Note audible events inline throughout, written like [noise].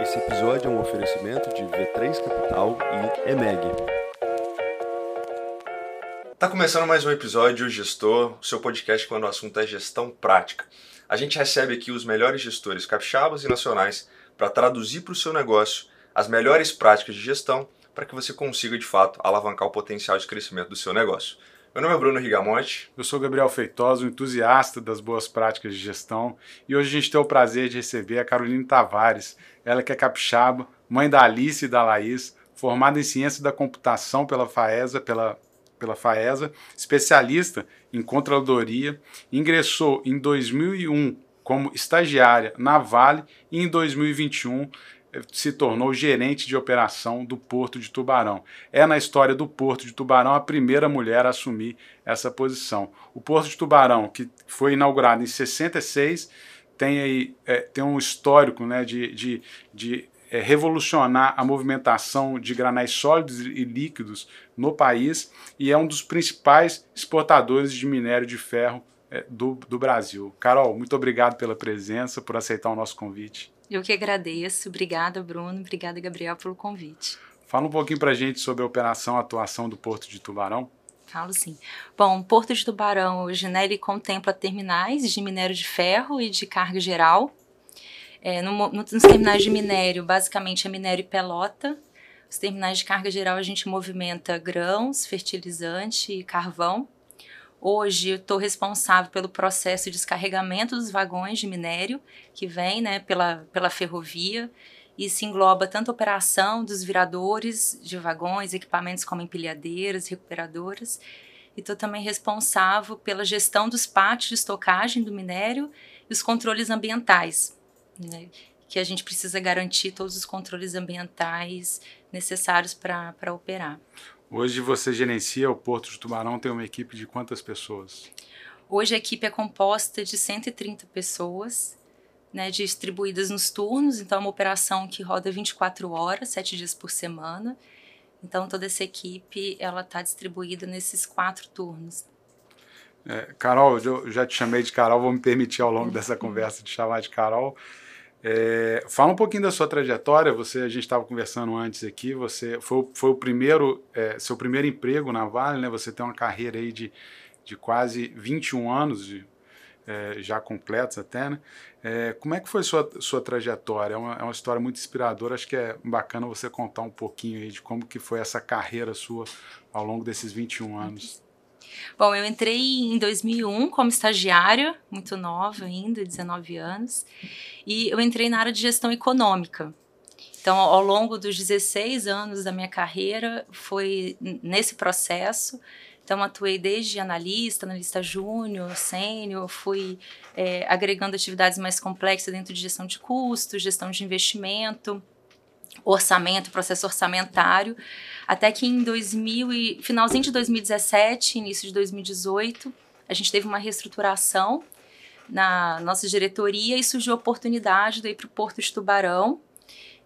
Esse episódio é um oferecimento de V3 Capital e EMEG. Tá começando mais um episódio Gestor, o seu podcast quando o assunto é gestão prática. A gente recebe aqui os melhores gestores capixabas e nacionais para traduzir para o seu negócio as melhores práticas de gestão para que você consiga de fato alavancar o potencial de crescimento do seu negócio. Meu nome é Bruno Rigamonte. Eu sou Gabriel Feitosa, um entusiasta das boas práticas de gestão, e hoje a gente tem o prazer de receber a Caroline Tavares, ela que é capixaba, mãe da Alice e da Laís, formada em ciência da computação pela FAESA, pela, pela FAESA, especialista em controladoria, ingressou em 2001 como estagiária na Vale e em 2021 se tornou gerente de operação do Porto de Tubarão. É na história do Porto de Tubarão a primeira mulher a assumir essa posição. O Porto de Tubarão, que foi inaugurado em 66, tem, aí, é, tem um histórico né, de, de, de é, revolucionar a movimentação de granais sólidos e líquidos no país e é um dos principais exportadores de minério de ferro é, do, do Brasil. Carol, muito obrigado pela presença, por aceitar o nosso convite. Eu que agradeço. Obrigada, Bruno. Obrigada, Gabriel, pelo convite. Fala um pouquinho para a gente sobre a operação atuação do Porto de Tubarão. Falo sim. Bom, Porto de Tubarão hoje né, ele contempla terminais de minério de ferro e de carga geral. É, no, no, nos terminais de minério, basicamente é minério e pelota. Os terminais de carga geral a gente movimenta grãos, fertilizante e carvão. Hoje eu estou responsável pelo processo de descarregamento dos vagões de minério que vem né, pela, pela ferrovia. Isso engloba tanto a operação dos viradores de vagões, equipamentos como empilhadeiras, recuperadoras. E estou também responsável pela gestão dos pátios de estocagem do minério e os controles ambientais, né, que a gente precisa garantir todos os controles ambientais necessários para operar. Hoje você gerencia o Porto de Tubarão, tem uma equipe de quantas pessoas? Hoje a equipe é composta de 130 pessoas, né, distribuídas nos turnos, então é uma operação que roda 24 horas, 7 dias por semana. Então toda essa equipe ela está distribuída nesses quatro turnos. É, Carol, eu já te chamei de Carol, vou me permitir ao longo dessa conversa de chamar de Carol. É, fala um pouquinho da sua trajetória. Você, a gente estava conversando antes aqui. Você foi, foi o primeiro, é, seu primeiro emprego na Vale, né? Você tem uma carreira aí de, de quase 21 anos, de, é, já completos até, né? É, como é que foi sua sua trajetória? É uma, é uma história muito inspiradora. Acho que é bacana você contar um pouquinho aí de como que foi essa carreira sua ao longo desses 21 anos. Bom, eu entrei em 2001 como estagiária, muito nova ainda, 19 anos, e eu entrei na área de gestão econômica. Então, ao longo dos 16 anos da minha carreira, foi nesse processo. Então, atuei desde analista, analista júnior, sênior, fui é, agregando atividades mais complexas dentro de gestão de custos, gestão de investimento, orçamento, processo orçamentário, até que em 2000 e, finalzinho de 2017, início de 2018, a gente teve uma reestruturação na nossa diretoria e surgiu a oportunidade de ir para o Porto de Tubarão,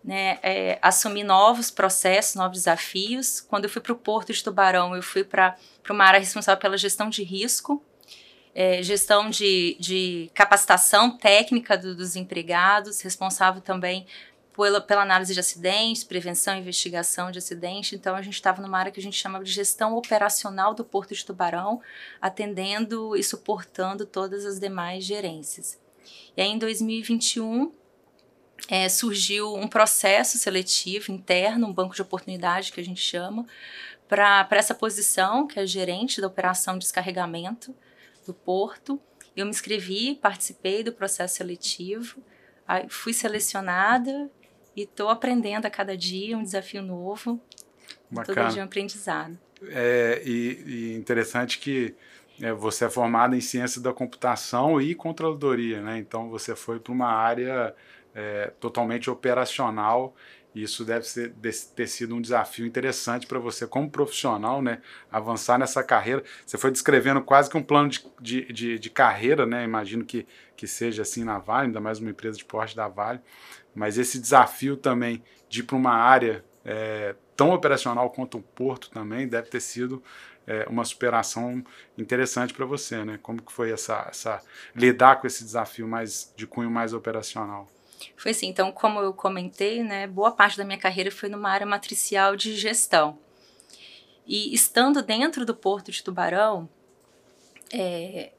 né, é, assumir novos processos, novos desafios. Quando eu fui para o Porto de Tubarão, eu fui para uma área responsável pela gestão de risco, é, gestão de, de capacitação técnica do, dos empregados, responsável também pela, pela análise de acidentes, prevenção e investigação de acidentes. Então, a gente estava numa área que a gente chamava de gestão operacional do Porto de Tubarão, atendendo e suportando todas as demais gerências. E aí, em 2021, é, surgiu um processo seletivo interno, um banco de oportunidade que a gente chama, para essa posição, que é gerente da operação de descarregamento do Porto. Eu me inscrevi, participei do processo seletivo, fui selecionada e estou aprendendo a cada dia um desafio novo. Bacana. Todo dia um aprendizado. É, e, e interessante que é, você é formada em ciência da computação e controladoria, né? Então você foi para uma área é, totalmente operacional. E isso deve ser, ter sido um desafio interessante para você, como profissional, né? Avançar nessa carreira. Você foi descrevendo quase que um plano de, de, de, de carreira, né? Imagino que, que seja assim na Vale, ainda mais uma empresa de porte da Vale. Mas esse desafio também de ir para uma área é, tão operacional quanto o porto também deve ter sido é, uma superação interessante para você, né? Como que foi essa, essa lidar com esse desafio mais de cunho mais operacional? Foi assim, então, como eu comentei, né, boa parte da minha carreira foi numa área matricial de gestão. E estando dentro do Porto de Tubarão, é,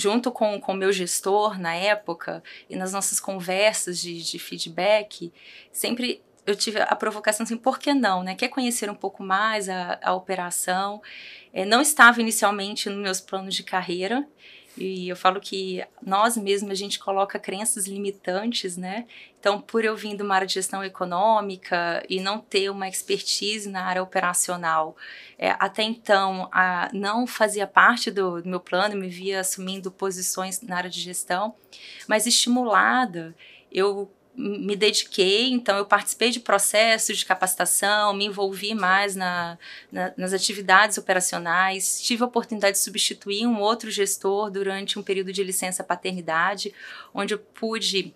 junto com o meu gestor na época e nas nossas conversas de, de feedback, sempre eu tive a provocação assim, por que não, né? Quer conhecer um pouco mais a, a operação? É, não estava inicialmente nos meus planos de carreira, e eu falo que nós mesmos a gente coloca crenças limitantes, né? Então, por eu vir de uma área de gestão econômica e não ter uma expertise na área operacional, é, até então a, não fazia parte do, do meu plano, me via assumindo posições na área de gestão, mas estimulada, eu me dediquei, então eu participei de processos de capacitação, me envolvi mais na, na, nas atividades operacionais, tive a oportunidade de substituir um outro gestor durante um período de licença paternidade, onde eu pude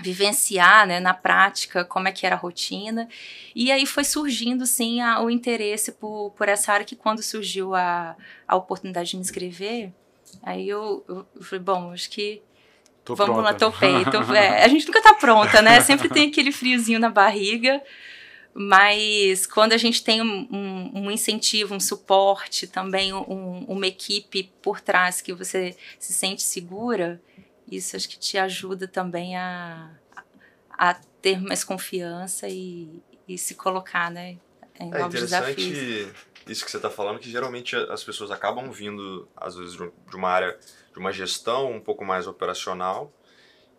vivenciar né, na prática como é que era a rotina. E aí foi surgindo sim a, o interesse por, por essa área que quando surgiu a, a oportunidade de me inscrever aí eu, eu, eu falei bom acho que Tô Vamos pronta. lá, topei. Tô, é, a gente nunca tá pronta, né? Sempre tem aquele friozinho na barriga. Mas quando a gente tem um, um, um incentivo, um suporte, também um, uma equipe por trás que você se sente segura, isso acho que te ajuda também a, a ter mais confiança e, e se colocar né, em é novos desafios. Isso que você está falando, que geralmente as pessoas acabam vindo, às vezes, de uma área de uma gestão um pouco mais operacional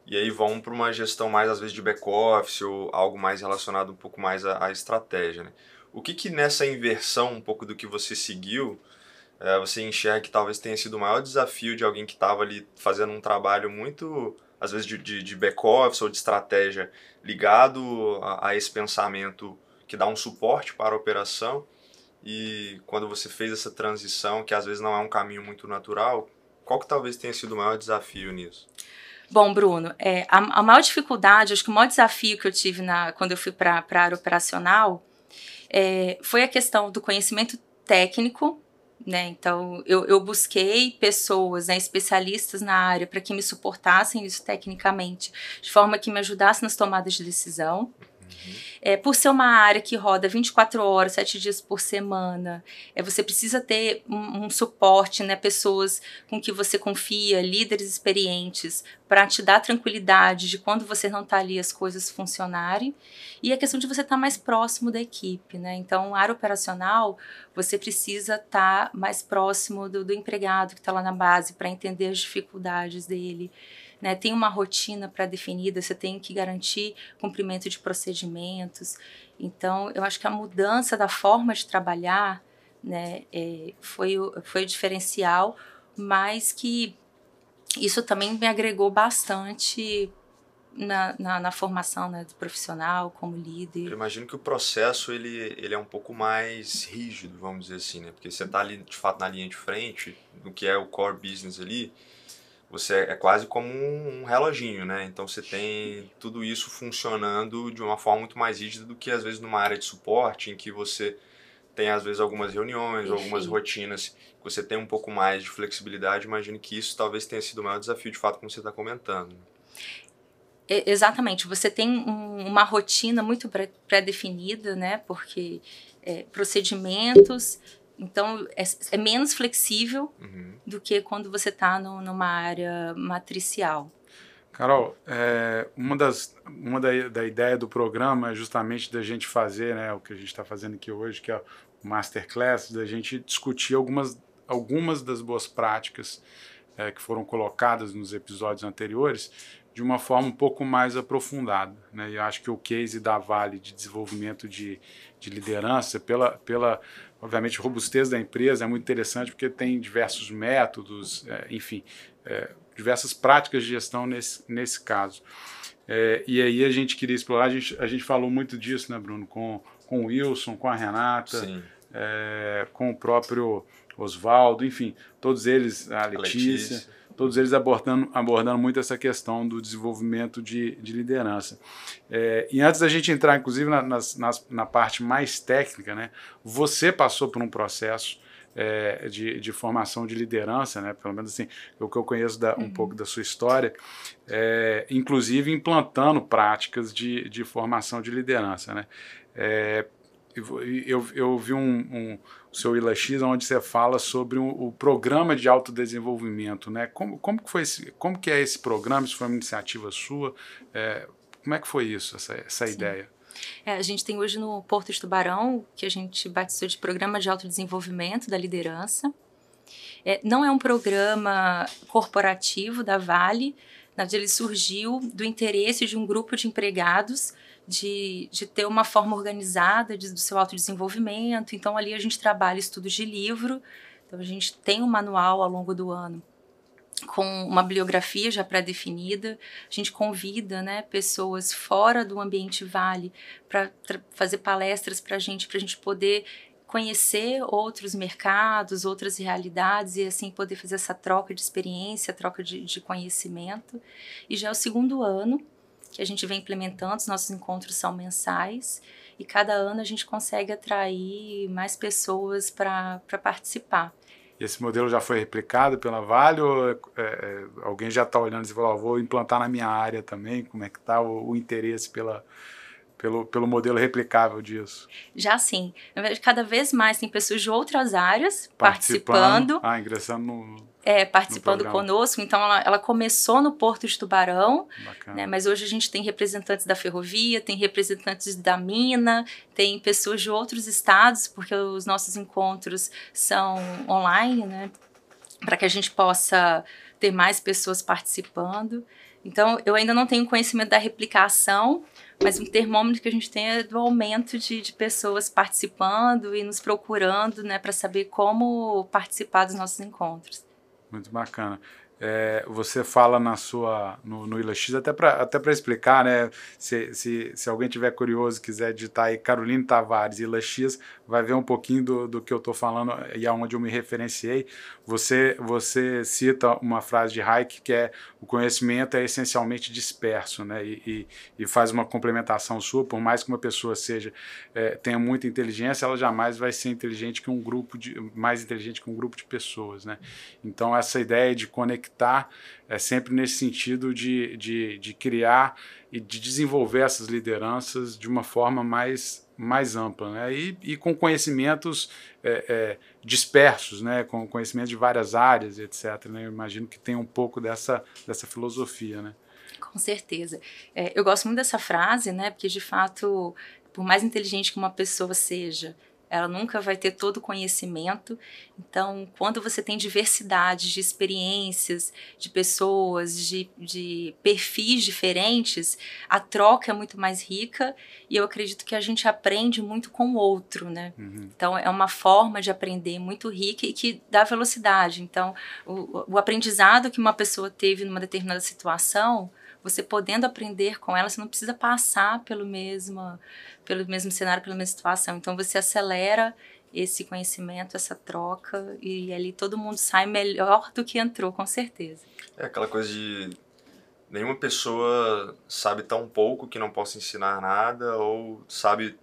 e aí vão para uma gestão mais às vezes de back office ou algo mais relacionado um pouco mais à, à estratégia. Né? O que que nessa inversão um pouco do que você seguiu é, você enxerga que talvez tenha sido o maior desafio de alguém que estava ali fazendo um trabalho muito às vezes de, de, de back office ou de estratégia ligado a, a esse pensamento que dá um suporte para a operação e quando você fez essa transição que às vezes não é um caminho muito natural qual que talvez tenha sido o maior desafio nisso? Bom, Bruno, é, a, a, maior dificuldade, acho que o maior desafio que eu tive na, quando eu fui para a área operacional é, foi a questão do conhecimento técnico. Né? Então, eu, eu busquei pessoas, né, especialistas na área, para que me suportassem isso tecnicamente, de forma que me ajudassem nas tomadas de decisão. Uhum. É, por ser uma área que roda 24 horas, 7 dias por semana, é, você precisa ter um, um suporte, né, pessoas com que você confia, líderes experientes, para te dar tranquilidade de quando você não está ali as coisas funcionarem. E a questão de você estar tá mais próximo da equipe, né? Então, área operacional, você precisa estar tá mais próximo do, do empregado que está lá na base para entender as dificuldades dele né? Tem uma rotina pré-definida, você tem que garantir cumprimento de procedimentos. Então, eu acho que a mudança da forma de trabalhar, né, é, foi, o, foi o diferencial, mas que isso também me agregou bastante na, na, na, formação né, do profissional como líder. Eu imagino que o processo ele, ele é um pouco mais rígido, vamos dizer assim, né? Porque você está ali de fato na linha de frente, no que é o core business ali, você é quase como um reloginho, né? Então você tem tudo isso funcionando de uma forma muito mais rígida do que às vezes numa área de suporte em que você tem às vezes algumas reuniões, Enfim. algumas rotinas, você tem um pouco mais de flexibilidade. Imagino que isso talvez tenha sido o maior desafio de fato, como você está comentando. Exatamente, você tem um, uma rotina muito pré-definida, né? Porque é, procedimentos então, é, é menos flexível uhum. do que quando você está numa área matricial. Carol, é, uma, das, uma da, da ideia do programa é justamente da gente fazer, né, o que a gente está fazendo aqui hoje, que é o Masterclass, da gente discutir algumas, algumas das boas práticas é, que foram colocadas nos episódios anteriores de uma forma um pouco mais aprofundada. Né? E eu acho que o case da Vale de desenvolvimento de, de liderança, pela, pela obviamente, robustez da empresa é muito interessante porque tem diversos métodos, é, enfim, é, diversas práticas de gestão nesse, nesse caso. É, e aí a gente queria explorar, a gente, a gente falou muito disso, né, Bruno, com, com o Wilson, com a Renata, é, com o próprio Oswaldo, enfim, todos eles, a Letícia. A Letícia todos eles abordando, abordando muito essa questão do desenvolvimento de, de liderança. É, e antes da gente entrar, inclusive, na, nas, nas, na parte mais técnica, né, você passou por um processo é, de, de, formação de liderança, né? pelo menos assim, o que eu conheço da, um uhum. pouco da sua história, é, inclusive implantando práticas de, de formação de liderança. Né? É, eu, eu vi um, um o seu ILAX, onde você fala sobre o, o, programa de autodesenvolvimento, né? Como, como, que foi esse, como que é esse programa? Isso foi uma iniciativa sua? É, como é que foi isso, essa, essa ideia? É, a gente tem hoje no Porto de Tubarão, que a gente batizou de Programa de Autodesenvolvimento da Liderança. É, não é um programa corporativo da Vale, na verdade ele surgiu do interesse de um grupo de empregados de, de ter uma forma organizada de, do seu autodesenvolvimento. Então, ali a gente trabalha estudos de livro, então a gente tem um manual ao longo do ano com uma bibliografia já pré-definida. A gente convida né, pessoas fora do ambiente Vale para fazer palestras para a gente, para a gente poder conhecer outros mercados, outras realidades e assim poder fazer essa troca de experiência, troca de, de conhecimento. E já é o segundo ano que a gente vem implementando, os nossos encontros são mensais e cada ano a gente consegue atrair mais pessoas para participar. E esse modelo já foi replicado pela Vale ou é, é, alguém já está olhando e falou, oh, vou implantar na minha área também? Como é que está o, o interesse pela, pelo, pelo modelo replicável disso? Já sim. Cada vez mais tem pessoas de outras áreas participando. participando ah, ingressando no, é, participando conosco. Então, ela, ela, começou no Porto de Tubarão, né, mas hoje a gente tem representantes da ferrovia, tem representantes da mina, tem pessoas de outros estados, porque os nossos encontros são online, né, para que a gente possa ter mais pessoas participando. Então, eu ainda não tenho conhecimento da replicação, mas um termômetro que a gente tem é do aumento de, de pessoas participando e nos procurando, né, para saber como participar dos nossos encontros. Muito bacana. É, você fala na sua no, no ILAX, até para até explicar, né? Se, se, se alguém tiver curioso quiser digitar aí Caroline Tavares ILAX, vai ver um pouquinho do, do que eu estou falando e aonde eu me referenciei. Você, você cita uma frase de Hayek que é o conhecimento é essencialmente disperso, né? E, e, e faz uma complementação sua, por mais que uma pessoa seja é, tenha muita inteligência, ela jamais vai ser inteligente que um grupo de mais inteligente que um grupo de pessoas, né? Então essa ideia de conectar é sempre nesse sentido de, de, de criar e de desenvolver essas lideranças de uma forma mais mais ampla, né? E, e com conhecimentos é, é, dispersos, né? Com conhecimentos de várias áreas, etc. Né? Eu imagino que tem um pouco dessa, dessa filosofia, né? Com certeza. É, eu gosto muito dessa frase, né? Porque de fato, por mais inteligente que uma pessoa seja, ela nunca vai ter todo o conhecimento. Então, quando você tem diversidade de experiências, de pessoas, de, de perfis diferentes, a troca é muito mais rica e eu acredito que a gente aprende muito com o outro, né? Uhum. Então, é uma forma de aprender muito rica e que dá velocidade. Então, o, o aprendizado que uma pessoa teve numa determinada situação você podendo aprender com ela, você não precisa passar pelo mesmo, pelo mesmo cenário, pela mesma situação. Então você acelera esse conhecimento, essa troca, e ali todo mundo sai melhor do que entrou, com certeza. É aquela coisa de nenhuma pessoa sabe tão pouco que não possa ensinar nada, ou sabe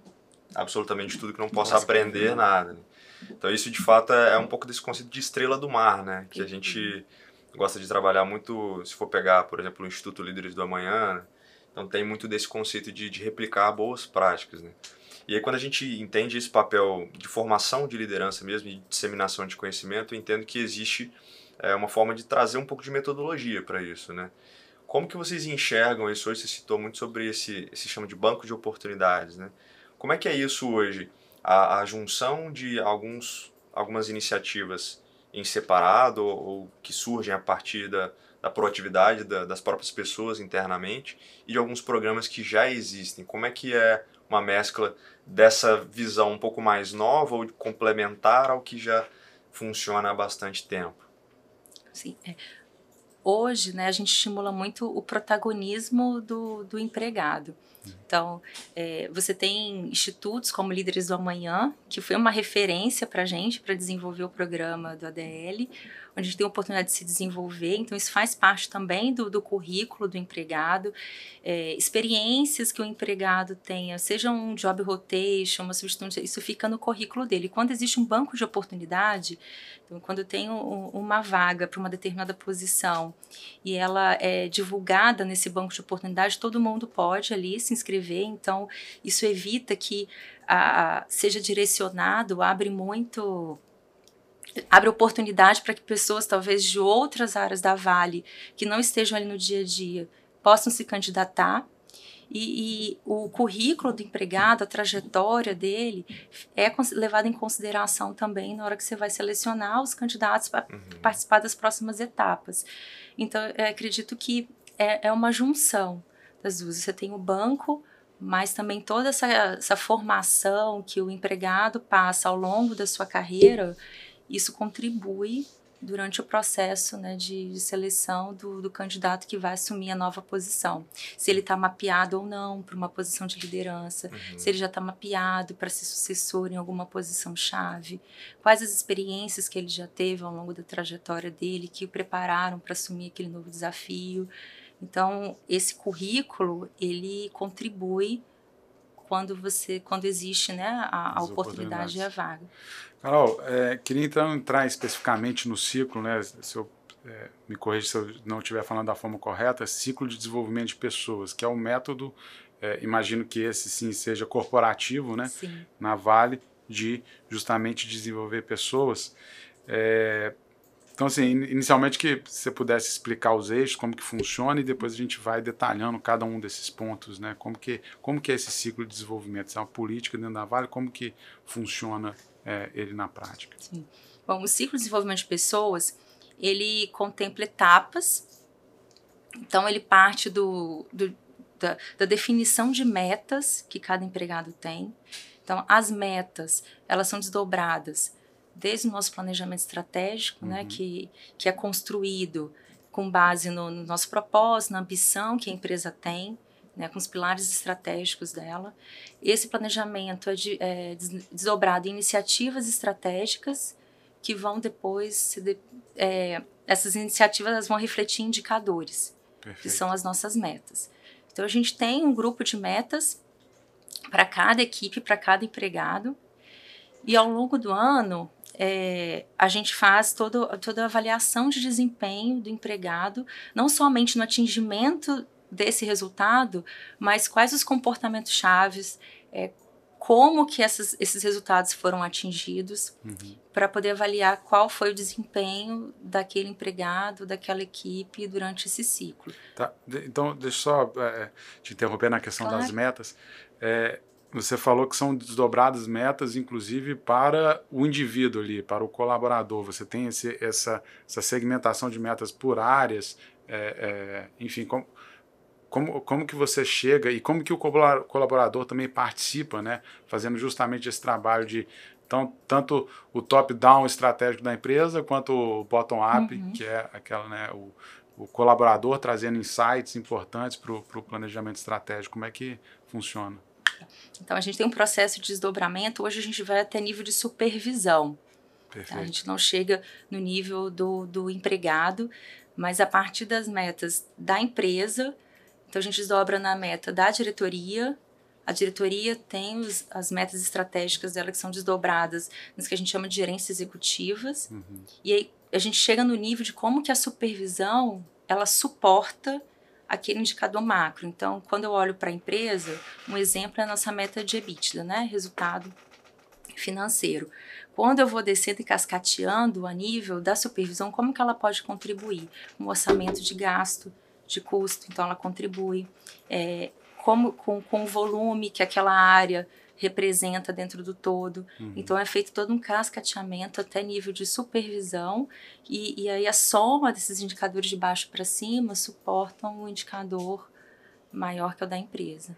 absolutamente tudo que não possa aprender nada. Né? Então isso de fato é, é um pouco desse conceito de estrela do mar, né? Que a gente gosta de trabalhar muito, se for pegar, por exemplo, o Instituto Líderes do Amanhã, né? então tem muito desse conceito de, de replicar boas práticas, né? E aí quando a gente entende esse papel de formação de liderança mesmo e disseminação de conhecimento, eu entendo que existe é, uma forma de trazer um pouco de metodologia para isso, né? Como que vocês enxergam isso hoje? Você citou muito sobre esse, esse chama de banco de oportunidades, né? Como é que é isso hoje? A, a junção de alguns, algumas iniciativas em separado ou, ou que surgem a partir da, da proatividade da, das próprias pessoas internamente e de alguns programas que já existem. Como é que é uma mescla dessa visão um pouco mais nova ou complementar ao que já funciona há bastante tempo? Sim. É. hoje, né, a gente estimula muito o protagonismo do, do empregado. Então, é, você tem institutos como Líderes do Amanhã, que foi uma referência para a gente para desenvolver o programa do ADL, onde a gente tem a oportunidade de se desenvolver. Então, isso faz parte também do, do currículo do empregado. É, experiências que o empregado tenha, seja um job rotation, uma substituição, isso fica no currículo dele. Quando existe um banco de oportunidade, então, quando eu tenho uma vaga para uma determinada posição e ela é divulgada nesse banco de oportunidade, todo mundo pode ali se inscrever. Então, isso evita que a, seja direcionado, abre muito abre oportunidade para que pessoas, talvez de outras áreas da Vale, que não estejam ali no dia a dia, possam se candidatar. E, e o currículo do empregado, a trajetória dele, é levado em consideração também na hora que você vai selecionar os candidatos para uhum. participar das próximas etapas. Então, eu acredito que é, é uma junção das duas. Você tem o banco, mas também toda essa, essa formação que o empregado passa ao longo da sua carreira isso contribui durante o processo né, de, de seleção do, do, candidato que vai assumir a nova posição. Se ele está mapeado ou não para uma posição de liderança, uhum. se ele já está mapeado para ser sucessor em alguma posição chave, quais as experiências que ele já teve ao longo da trajetória dele que o prepararam para assumir aquele novo desafio. Então, esse currículo, ele contribui quando você quando existe né, a, a oportunidade e a vaga. Carol, é, queria então entrar especificamente no ciclo, né? Se eu é, me corrija se eu não estiver falando da forma correta, ciclo de desenvolvimento de pessoas, que é o método, é, imagino que esse sim seja corporativo, né? Sim. Na Vale, de justamente desenvolver pessoas. É, então, assim, inicialmente que você pudesse explicar os eixos, como que funciona, e depois a gente vai detalhando cada um desses pontos, né? Como que, como que é esse ciclo de desenvolvimento? Se é uma política dentro da Vale, como que funciona é, ele na prática? Sim. Bom, o ciclo de desenvolvimento de pessoas, ele contempla etapas. Então, ele parte do, do da, da, definição de metas que cada empregado tem. Então, as metas, elas são desdobradas desde o nosso planejamento estratégico, né, uhum. né, que, que é construído com base no, no nosso propósito, na ambição que a empresa tem, né, com os pilares estratégicos dela. Esse planejamento é, de, é desdobrado em iniciativas estratégicas que vão depois, de, é, essas iniciativas vão refletir indicadores, Perfeito. que são as nossas metas. Então a gente tem um grupo de metas para cada equipe, para cada empregado, e ao longo do ano é, a gente faz todo, toda a avaliação de desempenho do empregado, não somente no atingimento desse resultado, mas quais os comportamentos chaves, é, como que essas, esses resultados foram atingidos, uhum. para poder avaliar qual foi o desempenho daquele empregado, daquela equipe durante esse ciclo. Tá. Então, deixa eu só é, te interromper na questão claro. das metas. É, você falou que são desdobradas metas, inclusive para o indivíduo ali, para o colaborador. Você tem esse, essa, essa segmentação de metas por áreas, é, é, enfim, como, como, como que você chega e como que o colaborador também participa, né, fazendo justamente esse trabalho de então, tanto o top-down estratégico da empresa quanto o bottom-up, uhum. que é aquela, né, o, o colaborador trazendo insights importantes para o planejamento estratégico. Como é que funciona? Então, a gente tem um processo de desdobramento. Hoje, a gente vai até nível de supervisão. Tá? A gente não chega no nível do, do empregado, mas a partir das metas da empresa, então a gente desdobra na meta da diretoria. A diretoria tem os, as metas estratégicas dela que são desdobradas nas que a gente chama de gerências executivas. Uhum. E aí a gente chega no nível de como que a supervisão ela suporta aquele indicador macro. Então, quando eu olho para a empresa, um exemplo é a nossa meta de EBITDA, né? Resultado financeiro. Quando eu vou descendo e cascateando a nível da supervisão, como que ela pode contribuir? Um orçamento de gasto, de custo, então ela contribui. É, como, com, com o volume que aquela área representa dentro do todo. Uhum. Então é feito todo um cascateamento até nível de supervisão e, e aí a soma desses indicadores de baixo para cima suportam o indicador maior que o da empresa.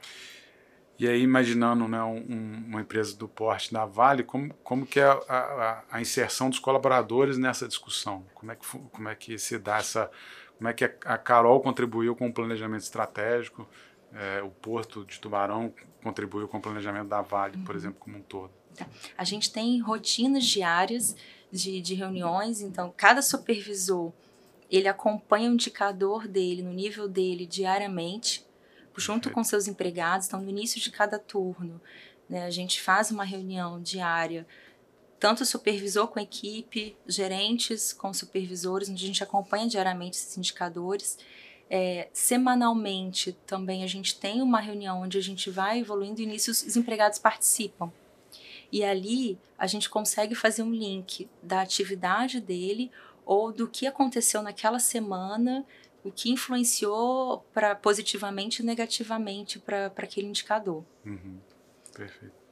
E aí, imaginando né, um, uma empresa do porte da Vale, como, como que é a, a, a, inserção dos colaboradores nessa discussão? Como é, que, como é que se dá essa como é que a Carol contribuiu com o planejamento estratégico, é, o Porto de Tubarão contribuiu com o planejamento da Vale, uhum. por exemplo, como um todo. Tá. A gente tem rotinas diárias de, de reuniões, então cada supervisor ele acompanha o indicador dele, no nível dele, diariamente, junto com seus empregados. Então, no início de cada turno, né, a gente faz uma reunião diária, tanto supervisor com equipe, gerentes com supervisores, onde a gente acompanha diariamente esses indicadores. É, semanalmente também a gente tem uma reunião onde a gente vai evoluindo e nisso os empregados participam. E ali a gente consegue fazer um link da atividade dele ou do que aconteceu naquela semana, o que influenciou para positivamente e negativamente para aquele indicador. Uhum. Perfeito.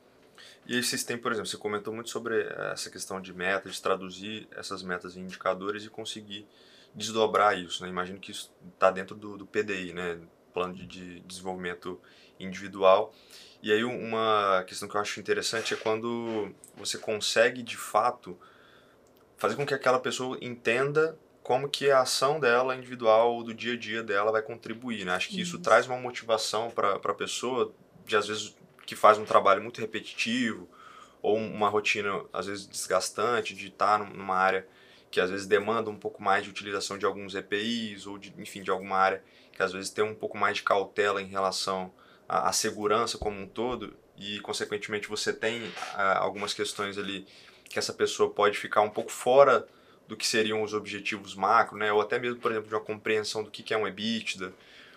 E aí vocês têm, por exemplo, você comentou muito sobre essa questão de metas, de traduzir essas metas em indicadores e conseguir desdobrar isso, né? Imagino que isso está dentro do, do, PDI, né? Plano de, de desenvolvimento individual. E aí uma questão que eu acho interessante é quando você consegue de fato fazer com que aquela pessoa entenda como que a ação dela individual do dia a dia dela vai contribuir, né? Acho que isso, isso traz uma motivação para a pessoa de às vezes que faz um trabalho muito repetitivo ou uma rotina às vezes desgastante de estar numa área que às vezes demanda um pouco mais de utilização de alguns EPIs ou de, enfim, de alguma área que às vezes tem um pouco mais de cautela em relação à, à segurança como um todo e consequentemente você tem algumas questões ali que essa pessoa pode ficar um pouco fora do que seriam os objetivos macro, né? Ou até mesmo, por exemplo, de uma compreensão do que é um EBITDA.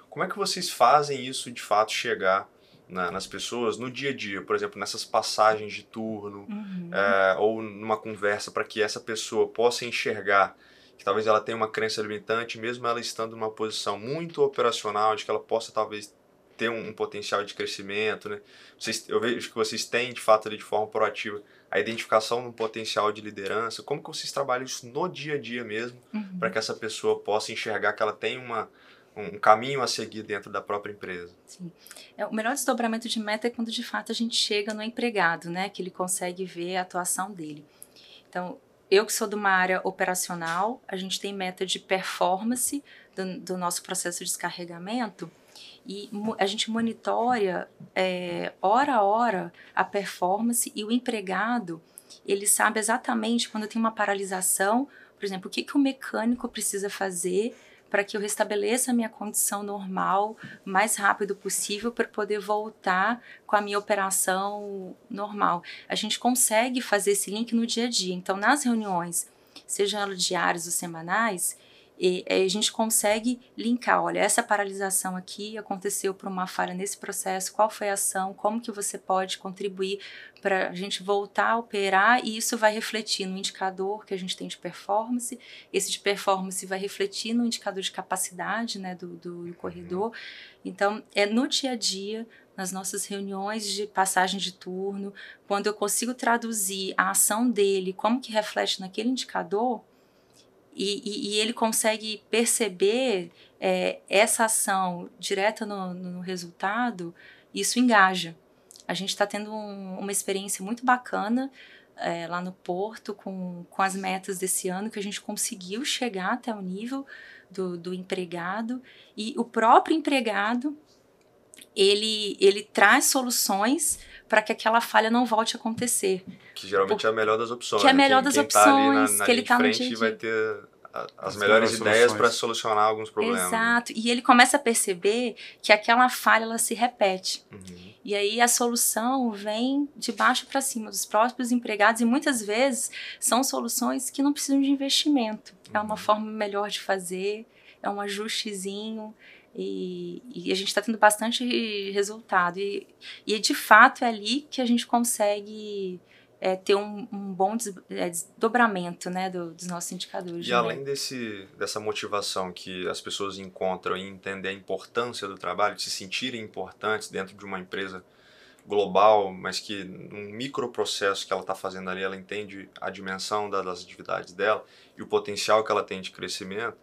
Como é que vocês fazem isso de fato chegar na, nas pessoas no dia a dia, por exemplo, nessas passagens de turno uhum. é, ou numa conversa para que essa pessoa possa enxergar que talvez ela tenha uma crença limitante, mesmo ela estando numa posição muito operacional, de que ela possa talvez ter um, um potencial de crescimento, né? Vocês, eu vejo que vocês têm de fato ali de forma proativa a identificação de um potencial de liderança. Como que vocês trabalham isso no dia a dia mesmo, uhum. para que essa pessoa possa enxergar que ela tem uma um caminho a seguir dentro da própria empresa. Sim. É, o melhor desdobramento de meta é quando de fato a gente chega no empregado, né, que ele consegue ver a atuação dele. Então, eu que sou de uma área operacional, a gente tem meta de performance do, do nosso processo de descarregamento e a gente monitora é, hora a hora a performance e o empregado ele sabe exatamente quando tem uma paralisação, por exemplo, o que, que o mecânico precisa fazer para que eu restabeleça a minha condição normal o mais rápido possível para poder voltar com a minha operação normal. A gente consegue fazer esse link no dia a dia. Então, nas reuniões, sejam elas diárias ou semanais, e, a gente consegue linkar, olha, essa paralisação aqui aconteceu por uma falha nesse processo, qual foi a ação, como que você pode contribuir para a gente voltar a operar e isso vai refletir no indicador que a gente tem de performance, esse de performance vai refletir no indicador de capacidade né, do, do, do corredor. Então, é no dia a dia, nas nossas reuniões de passagem de turno, quando eu consigo traduzir a ação dele, como que reflete naquele indicador, e, e, e ele consegue perceber é, essa ação direta no, no, resultado, isso engaja. A gente está tendo um, uma experiência muito bacana é, lá no Porto com, com as metas desse ano, que a gente conseguiu chegar até o nível do, do empregado e o próprio empregado ele, ele traz soluções para que aquela falha não volte a acontecer. Que geralmente Por, é a melhor das opções. Que é a melhor das opções, tá na, na que ele está no dia a dia. vai ter as, melhores ideias para solucionar alguns problemas. Exato. E ele começa a perceber que aquela falha ela se repete. Uhum. E aí a solução vem de baixo para cima dos próprios empregados e muitas vezes são soluções que não precisam de investimento. Uhum. É uma uhum. forma melhor de fazer, é um ajustezinho. E, e a gente está tendo bastante resultado. E, e de fato é ali que a gente consegue é, ter um, um bom des, é, desdobramento né, do, dos nossos indicadores. E além desse, dessa motivação que as pessoas encontram em entender a importância do trabalho, de se sentirem importantes dentro de uma empresa global, mas que num microprocesso que ela está fazendo ali, ela entende a dimensão das atividades dela e o potencial que ela tem de crescimento,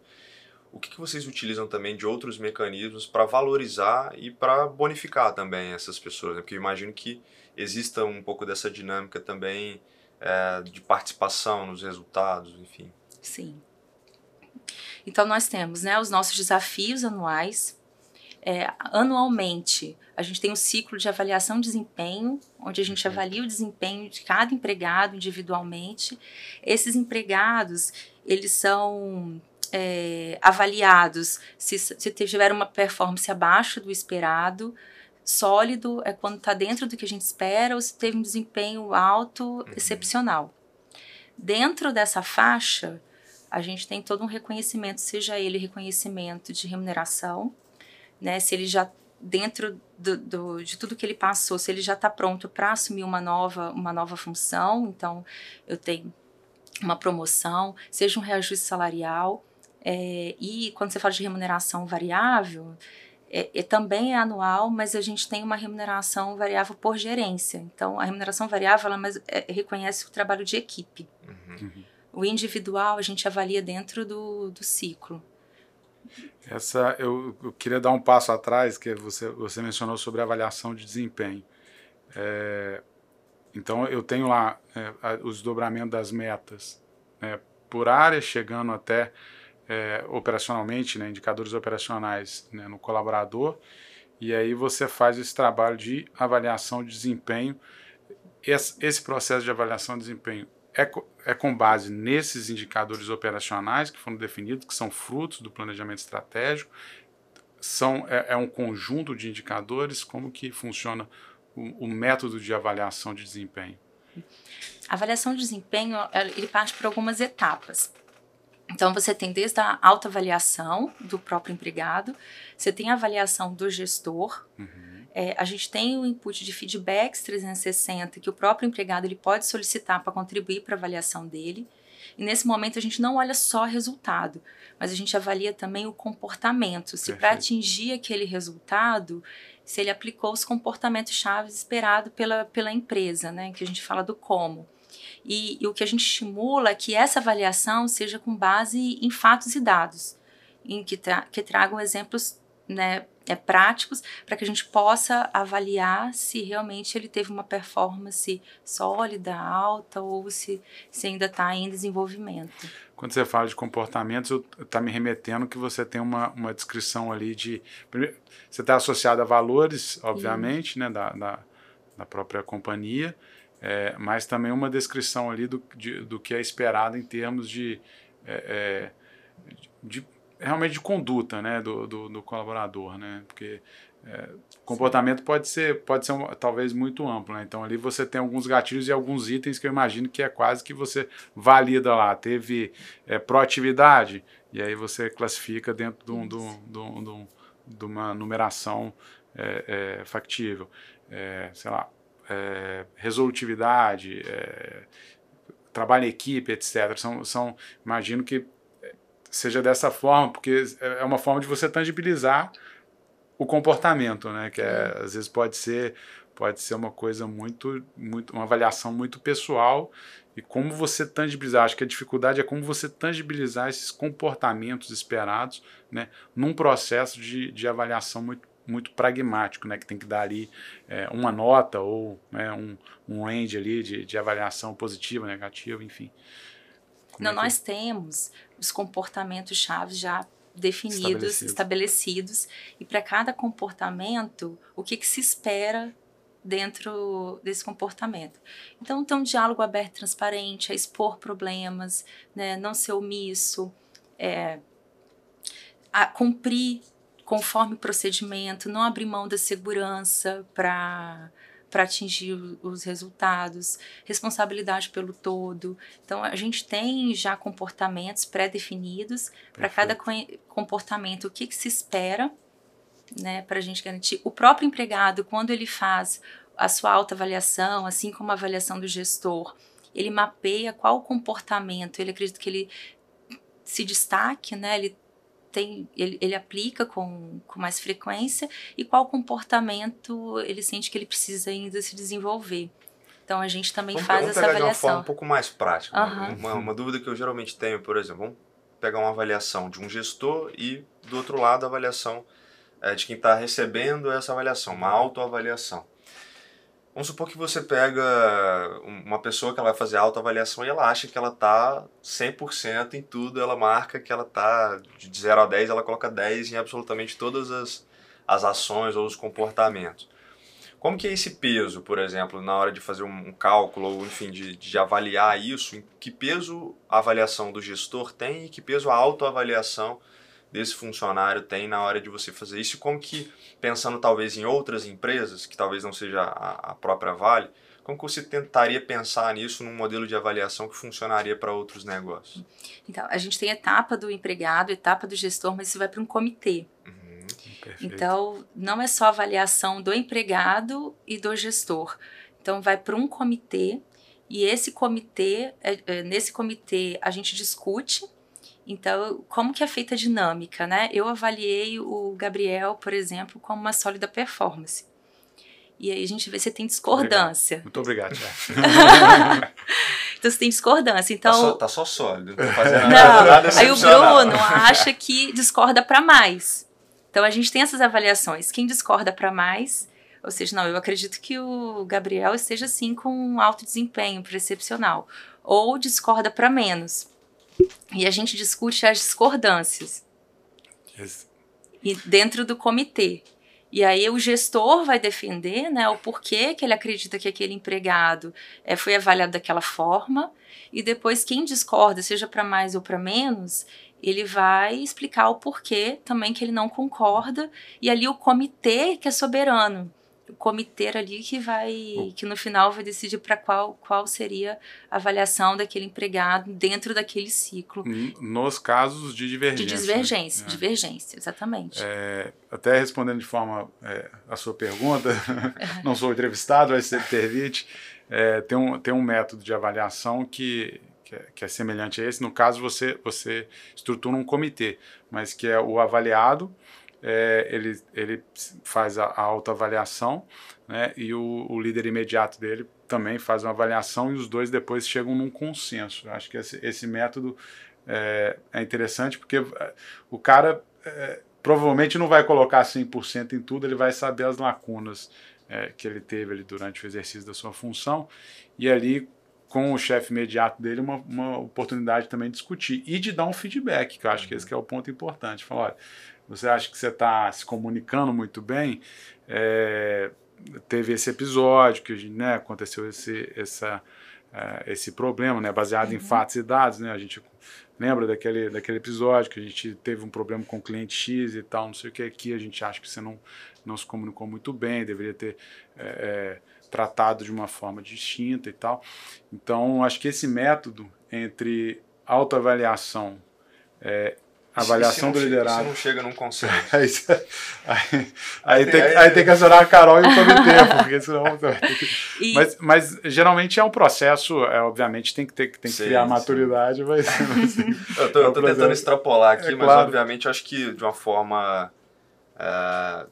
o que, que vocês utilizam também de outros mecanismos para valorizar e para bonificar também essas pessoas? Né? Porque eu imagino que exista um pouco dessa dinâmica também é, de participação nos resultados, enfim. Sim. Então, nós temos né, os nossos desafios anuais. É, anualmente, a gente tem um ciclo de avaliação de desempenho, onde a gente Uhum. avalia o desempenho de cada empregado individualmente. Esses empregados, eles são é, avaliados se, se tiver uma performance abaixo do esperado. Sólido é quando está dentro do que a gente espera ou se teve um desempenho alto, excepcional. Dentro dessa faixa, a gente tem todo um reconhecimento, seja ele reconhecimento de remuneração, né, se ele já dentro do, do, de tudo que ele passou, se ele já está pronto para assumir uma nova, uma nova função, então eu tenho uma promoção, seja um reajuste salarial, é, e quando você fala de remuneração variável, é, é, também é anual, mas a gente tem uma remuneração variável por gerência. Então, a remuneração variável ela mais, é, reconhece o trabalho de equipe. Uhum. O individual a gente avalia dentro do, do ciclo. Essa eu, eu, queria dar um passo atrás, que você, você mencionou sobre avaliação de desempenho. É, então eu tenho lá é, os dobramentos das metas né, por área, chegando até é, operacionalmente, né, indicadores operacionais né, no colaborador, e aí você faz esse trabalho de avaliação de desempenho. Esse, esse processo de avaliação de desempenho é, é, com base nesses indicadores operacionais que foram definidos, que são frutos do planejamento estratégico, são, é, é um conjunto de indicadores, como que funciona o, o, método de avaliação de desempenho? A avaliação de desempenho, ele parte por algumas etapas. Então, você tem desde a autoavaliação do próprio empregado, você tem a avaliação do gestor, uhum. é, a gente tem o input de feedbacks 360 que o próprio empregado ele pode solicitar para contribuir para a avaliação dele. E nesse momento a gente não olha só resultado, mas a gente avalia também o comportamento. Se para atingir aquele resultado, se ele aplicou os comportamentos chaves esperados pela, pela empresa, né? Que a gente fala do como. E, e, o que a gente estimula é que essa avaliação seja com base em fatos e dados, em que, tra que tragam exemplos né, é, práticos para que a gente possa avaliar se realmente ele teve uma performance sólida, alta ou se, se ainda está em desenvolvimento. Quando você fala de comportamentos, está me remetendo que você tem uma, uma descrição ali de. Você está associado a valores, obviamente, né, da, da, da própria companhia, é, mas também uma descrição ali do, de, do que é esperado em termos de, é, de, de realmente de conduta né, do, do, do colaborador, né? Porque é, comportamento pode ser, pode ser um, talvez muito amplo, né? Então ali você tem alguns gatilhos e alguns itens que eu imagino que é quase que você valida lá. Teve é, proatividade, e aí você classifica dentro de, um, de, um, de, de uma numeração é, factível. sei lá, resolutividade, trabalho em equipe, etc. São, são, imagino que seja dessa forma, porque é uma forma de você tangibilizar o comportamento, né? Que é, às vezes pode ser pode ser uma coisa muito muito uma avaliação muito pessoal e como você tangibilizar. Acho que a dificuldade é como você tangibilizar esses comportamentos esperados, né? Num processo de, de avaliação muito muito pragmático, né, que tem que dar ali é, uma nota ou né, um, um range ali de, de avaliação positiva, negativa, enfim. Não, é que... nós temos os comportamentos chaves já definidos, estabelecidos, estabelecidos e para cada comportamento, o que, que se espera dentro desse comportamento. Então, ter um diálogo aberto e transparente, a expor problemas, né, não ser omisso, é, a cumprir conforme o procedimento, não abrir mão da segurança para para atingir os resultados, responsabilidade pelo todo. Então, a gente tem já comportamentos pré-definidos para cada comportamento, o que, que se espera, né, para a gente garantir. O próprio empregado, quando ele faz a sua autoavaliação, assim como a avaliação do gestor, ele mapeia qual comportamento ele acredita que ele se destaque, né, ele tem, ele, ele aplica com, com mais frequência e qual comportamento ele sente que ele precisa ainda se desenvolver. Então a gente também vamos, faz vamos essa pegar avaliação. de uma forma um pouco mais prática. Uhum. Uma, uma, dúvida que eu geralmente tenho, por exemplo, vamos pegar uma avaliação de um gestor e do outro lado a avaliação é, de quem está recebendo essa avaliação, uma autoavaliação. Vamos supor que você pega uma pessoa que ela vai fazer autoavaliação e ela acha que ela tá 100% em tudo, ela marca que ela tá de 0 a 10, ela coloca 10 em absolutamente todas as, as ações ou os comportamentos. Como que é esse peso, por exemplo, na hora de fazer um cálculo ou, enfim, de, de avaliar isso? Que peso a avaliação do gestor tem e que peso a autoavaliação desse funcionário tem na hora de você fazer isso? Como que, pensando talvez em outras empresas, que talvez não seja a, a própria Vale, como que você tentaria pensar nisso num modelo de avaliação que funcionaria para outros negócios? Então, a gente tem a etapa do empregado, etapa do gestor, mas isso vai para um comitê. Uhum. Então, não é só avaliação do empregado e do gestor. Então, vai para um comitê e esse comitê, é, é, nesse comitê, a gente discute. Então, como que é feita a dinâmica, né? Eu avaliei o Gabriel, por exemplo, como uma sólida performance. E aí a gente vê se tem discordância. Muito obrigado, [laughs] Então você tem discordância. Então, tá só, tá só sólido. Não, não nada aí o Bruno acha que discorda para mais. Então a gente tem essas avaliações. Quem discorda para mais, ou seja, não, eu acredito que o Gabriel esteja assim com um alto desempenho percepcional, ou discorda para menos. E a gente discute as discordâncias. Yes. E dentro do comitê. E aí o gestor vai defender né, o porquê que ele acredita que aquele empregado é, foi avaliado daquela forma. E depois quem discorda, seja para mais ou para menos, ele vai explicar o porquê também que ele não concorda e ali o comitê que é soberano comitê ali que vai que no final vai decidir para qual qual seria a avaliação daquele empregado dentro daquele ciclo nos casos de divergência de divergência né? divergência exatamente é, até respondendo de forma é, a sua pergunta [laughs] não sou entrevistado mas ser intervite é, tem um tem um método de avaliação que que é, que é, semelhante a esse. No caso, você, você estrutura um comitê, mas que é o avaliado, é, ele, ele faz a, a autoavaliação, né, e o, o, líder imediato dele também faz uma avaliação, e os dois depois chegam num consenso. Eu acho que esse, esse método é, é, interessante, porque é, o cara é, provavelmente não vai colocar 100% em tudo, ele vai saber as lacunas é, que ele teve ali durante o exercício da sua função, e ali com o chefe imediato dele uma, uma oportunidade também de discutir e de dar um feedback, que eu acho que esse que é o ponto importante. Falar, olha, você acha que você está se comunicando muito bem? É, teve esse episódio que né, aconteceu esse, essa, uh, esse problema, né, baseado uhum. em fatos e dados, né, a gente lembra daquele, daquele episódio que a gente teve um problema com o cliente X e tal, não sei o que aqui, a gente acha que você não, não se comunicou muito bem, deveria ter é, tratado de uma forma distinta e tal. Então, acho que esse método entre autoavaliação, é, avaliação do liderado. Você não chega num consenso. [laughs] aí, aí, aí, tem, aí, aí, tem que acionar a Carol e o comitê, [laughs] porque senão. e... mas, mas geralmente é um processo, é, obviamente tem que, ter, tem que sim, criar sim. maturidade, mas. [laughs] mas eu tô, é um tô tentando extrapolar aqui, é, mas claro. obviamente eu acho que de uma forma. Uh,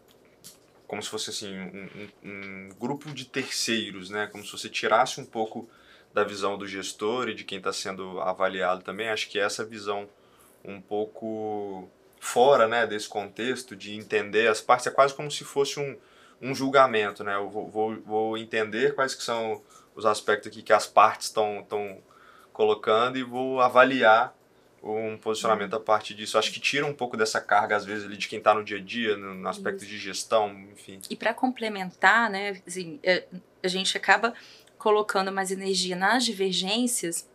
como se fosse assim um, um, um, grupo de terceiros, né? Como se você tirasse um pouco da visão do gestor e de quem está sendo avaliado também. Acho que essa visão um pouco fora, né, desse contexto de entender as partes é quase como se fosse um, um julgamento, né? Eu vou, vou, vou entender quais que são os aspectos aqui que as partes estão colocando e vou avaliar um posicionamento a partir disso. Acho que tira um pouco dessa carga, às vezes, ali, de quem está no dia a dia, no, no aspecto Isso. de gestão, enfim. E para complementar, né, assim, é, a gente acaba colocando mais energia nas divergências,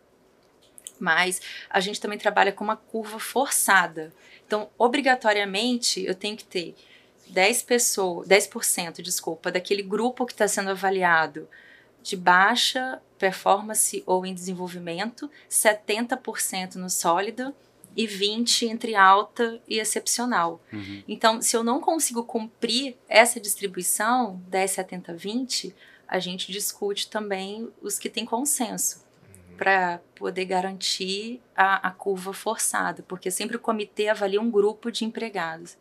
mas a gente também trabalha com uma curva forçada. Então, obrigatoriamente, eu tenho que ter 10 pessoas, 10%, desculpa, daquele grupo que está sendo avaliado de baixa performance ou em desenvolvimento, 70% no sólido e 20 entre alta e excepcional. Uhum. Então, se eu não consigo cumprir essa distribuição 10 70 20, a gente discute também os que têm consenso. Para poder garantir a, a curva forçada, porque sempre o comitê avalia um grupo de empregados.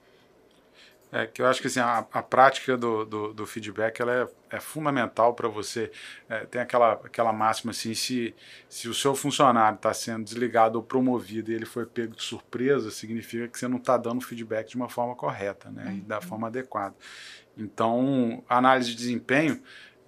É, que eu acho que assim, a, a prática do, do, do, feedback ela é, é fundamental para você. É, tem aquela, aquela máxima assim: se, se o seu funcionário está sendo desligado ou promovido e ele foi pego de surpresa, significa que você não está dando feedback de uma forma correta né, uhum. e da uhum. forma adequada. Então, análise de desempenho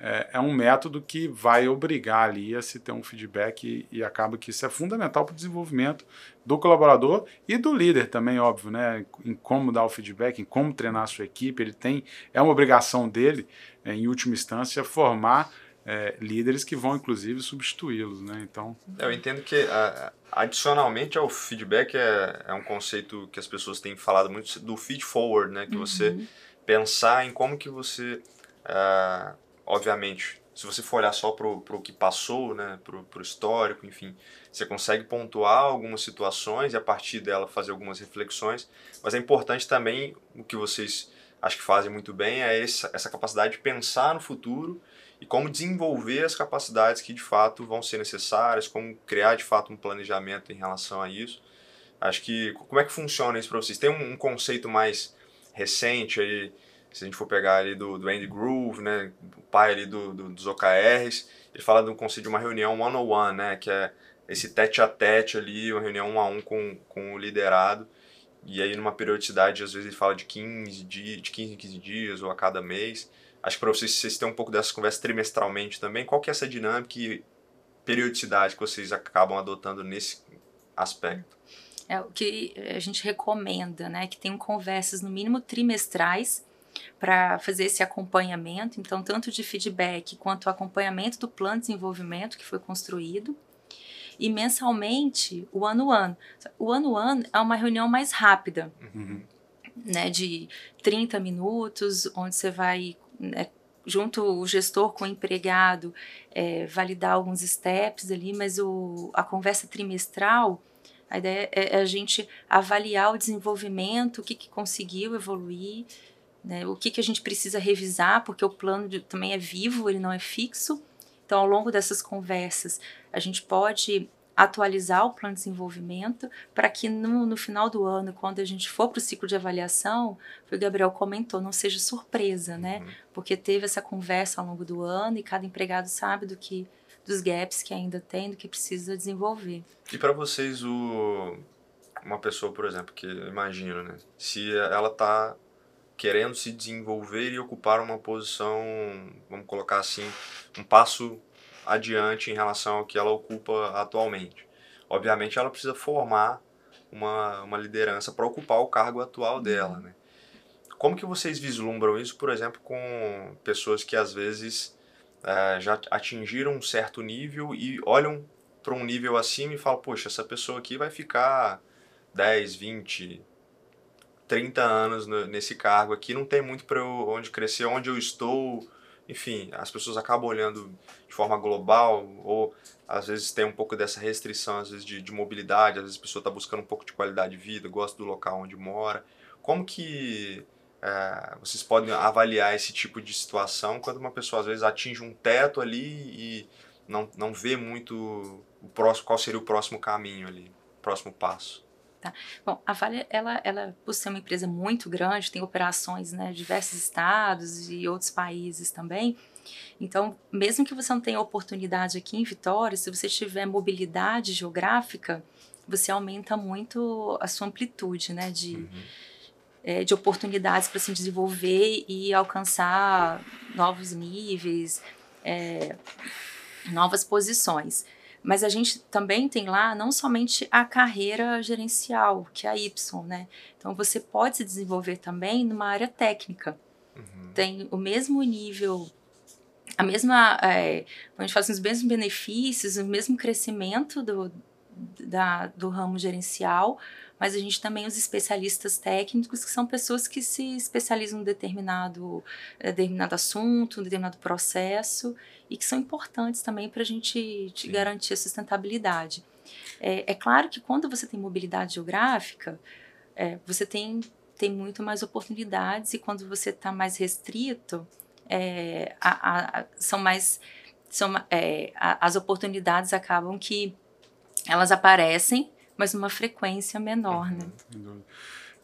é, é, um método que vai obrigar ali a se ter um feedback e, e acaba que isso é fundamental para o desenvolvimento do colaborador e do líder também, óbvio, né? Em como dar o feedback, em como treinar a sua equipe. Ele tem, é uma obrigação dele, é, em última instância, formar é, líderes que vão, inclusive, substituí-los, né? Então... Eu entendo que, adicionalmente ao feedback, é, é um conceito que as pessoas têm falado muito do feed forward, né? Que uhum. você pensar em como que você... Uh, obviamente, se você for olhar só para o que passou, né, para o histórico, enfim, você consegue pontuar algumas situações e a partir dela fazer algumas reflexões, mas é importante também, o que vocês acho que fazem muito bem, é essa, essa capacidade de pensar no futuro e como desenvolver as capacidades que de fato vão ser necessárias, como criar de fato um planejamento em relação a isso. Acho que, como é que funciona isso para vocês? Tem um, um conceito mais recente aí, se a gente for pegar ali do, do Andy Groove, né, o pai ali do, do, dos OKRs, ele fala do conceito de uma reunião one-on-one, né, que é esse tete a tete ali, uma reunião um a um com, com o liderado, e aí numa periodicidade, às vezes ele fala de 15, dias, de 15 em 15 dias ou a cada mês. Acho que para vocês, vocês terem um pouco dessa conversa trimestralmente também, qual que é essa dinâmica e periodicidade que vocês acabam adotando nesse aspecto? É o que a gente recomenda, né, que tenham conversas no mínimo trimestrais, para fazer esse acompanhamento, então, tanto de feedback quanto acompanhamento do plano de desenvolvimento que foi construído. E mensalmente, o ano-ano. O ano-ano é uma reunião mais rápida, uhum. né, de 30 minutos, onde você vai, né, junto o gestor com o empregado, é, validar alguns steps ali, mas o, a conversa trimestral, a ideia é, é a gente avaliar o desenvolvimento, o que, que conseguiu evoluir, né? O que, que a gente precisa revisar, porque o plano de, também é vivo, ele não é fixo. Então, ao longo dessas conversas, a gente pode atualizar o plano de desenvolvimento para que no, no, final do ano, quando a gente for para o ciclo de avaliação, o Gabriel comentou, não seja surpresa, né? Uhum. Porque teve essa conversa ao longo do ano e cada empregado sabe do que dos gaps que ainda tem, do que precisa desenvolver. E para vocês o uma pessoa, por exemplo, que eu imagino, né? Se ela está querendo se desenvolver e ocupar uma posição, vamos colocar assim, um passo adiante em relação ao que ela ocupa atualmente. Obviamente, ela precisa formar uma, uma liderança para ocupar o cargo atual uhum. dela, né? Como que vocês vislumbram isso, por exemplo, com pessoas que às vezes é, já atingiram um certo nível e olham para um nível acima e falam, poxa, essa pessoa aqui vai ficar 10, 20, 30 anos nesse cargo aqui, não tem muito para onde crescer, onde eu estou. Enfim, as pessoas acabam olhando de forma global, ou às vezes tem um pouco dessa restrição, às vezes de, de mobilidade, às vezes a pessoa está buscando um pouco de qualidade de vida, gosta do local onde mora. Como que é, vocês podem avaliar esse tipo de situação quando uma pessoa às vezes atinge um teto ali e não, não vê muito o próximo, qual seria o próximo caminho ali, próximo passo? Tá? Bom, a Vale, ela, ela, por ser uma empresa muito grande, tem operações né, em diversos estados e outros países também. Então, mesmo que você não tenha oportunidade aqui em Vitória, se você tiver mobilidade geográfica, você aumenta muito a sua amplitude né, de, uhum. é, de oportunidades para se desenvolver e alcançar novos níveis, é, novas posições. Mas a gente também tem lá não somente a carreira gerencial, que é a Y, né? Então você pode se desenvolver também numa área técnica. Uhum. Tem o mesmo nível, a mesma, é, a gente faz os mesmos benefícios, o mesmo crescimento do, da, do ramo gerencial, mas a gente também os especialistas técnicos, que são pessoas que se especializam em determinado, eh, determinado assunto, em determinado processo, e que são importantes também para a gente garantir a sustentabilidade. É, é, claro que quando você tem mobilidade geográfica, é, você tem, tem muito mais oportunidades, e quando você está mais restrito, é, a, a, são mais. São, é, a, as oportunidades acabam que elas aparecem mas numa frequência menor, né? Uhum,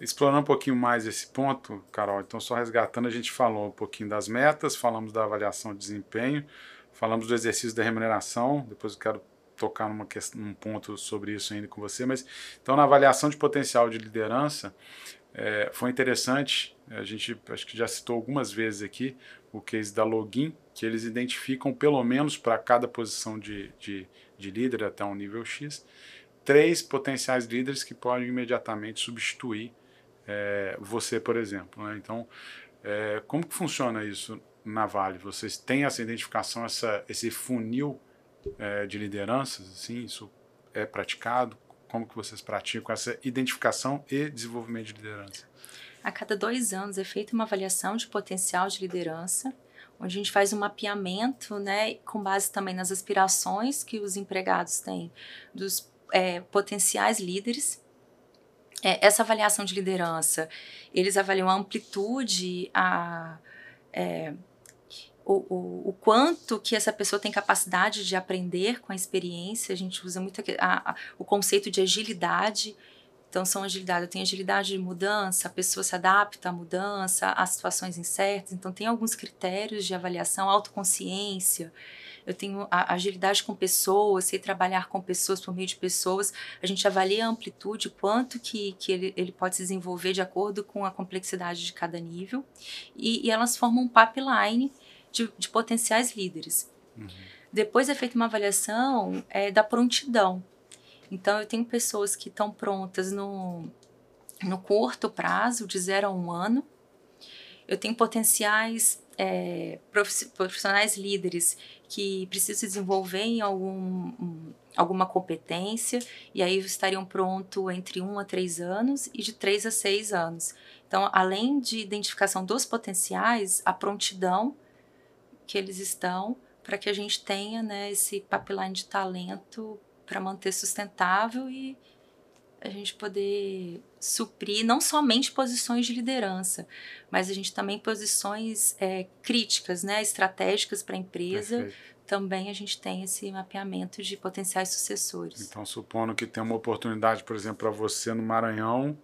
Explorando um pouquinho mais esse ponto, Carol, então só resgatando, a gente falou um pouquinho das metas, falamos da avaliação de desempenho, falamos do exercício da remuneração, depois eu quero tocar numa questão, num ponto sobre isso ainda com você, mas então na avaliação de potencial de liderança, é, foi interessante, a gente acho que já citou algumas vezes aqui, o case da Login, que eles identificam pelo menos para cada posição de, de, de líder até um nível X, três potenciais líderes que podem imediatamente substituir é, você, por exemplo. Né? Então, é, como que funciona isso na Vale? Vocês têm essa identificação, essa, esse funil é, de lideranças? Assim, isso é praticado? Como que vocês praticam essa identificação e desenvolvimento de liderança? A cada dois anos é feita uma avaliação de potencial de liderança, onde a gente faz um mapeamento, né, com base também nas aspirações que os empregados têm dos é, potenciais líderes. É, essa avaliação de liderança, eles avaliam a amplitude, a, é, o, o, o, quanto que essa pessoa tem capacidade de aprender com a experiência. A gente usa muito a, a, o conceito de agilidade. Então, são agilidade. Tenho agilidade de mudança, a pessoa se adapta à mudança, a situações incertas. Então, tem alguns critérios de avaliação, autoconsciência eu tenho agilidade com pessoas, sei trabalhar com pessoas por meio de pessoas. A gente avalia a amplitude, quanto que, que ele, ele pode se desenvolver de acordo com a complexidade de cada nível. E, e elas formam um pipeline de, de potenciais líderes. Uhum. Depois é feita uma avaliação é, da prontidão. Então, eu tenho pessoas que estão prontas no, no curto prazo, de zero a um ano. Eu tenho potenciais é, profissionais líderes que precisam se desenvolver em algum, um, alguma competência, e aí estariam prontos entre um a três anos e de três a seis anos. Então, além de identificação dos potenciais, a prontidão que eles estão para que a gente tenha né, esse pipeline de talento para manter sustentável e a gente poder suprir não somente posições de liderança, mas a gente também posições é, críticas, né, estratégicas para a empresa. Perfeito. Também a gente tem esse mapeamento de potenciais sucessores. Então, supondo que tem uma oportunidade, por exemplo, para você no Maranhão,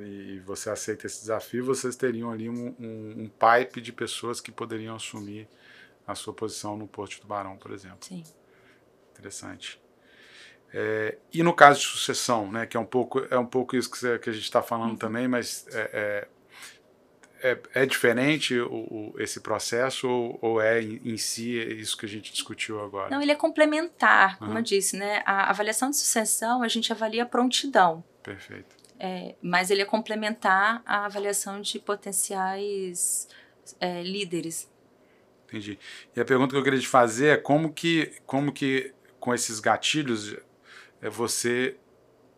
e você aceita esse desafio, vocês teriam ali um, um, um pipe de pessoas que poderiam assumir a sua posição no Porto de Tubarão, por exemplo. Sim. Interessante. É, e no caso de sucessão, né, que é um pouco, é um pouco isso que, que a gente está falando uhum. também, mas é, é, é, é diferente o, o, esse processo ou, ou, é em, em, si isso que a gente discutiu agora? Não, ele é complementar, como uhum. eu disse, né? A avaliação de sucessão a gente avalia a prontidão. Perfeito. É, mas ele é complementar à avaliação de potenciais é, líderes. Entendi. E a pergunta que eu queria te fazer é como que, como que com esses gatilhos é você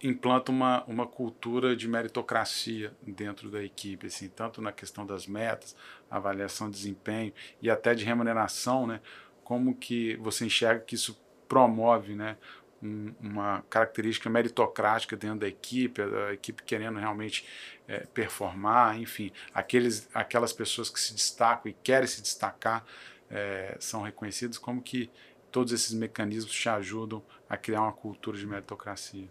implanta uma, uma cultura de meritocracia dentro da equipe, assim, tanto na questão das metas, avaliação de desempenho e até de remuneração, né? Como que você enxerga que isso promove, né? Um, uma característica meritocrática dentro da equipe, a equipe querendo realmente é, performar, enfim, aqueles, aquelas pessoas que se destacam e querem se destacar é, são reconhecidos, como que todos esses mecanismos te ajudam a criar uma cultura de meritocracia?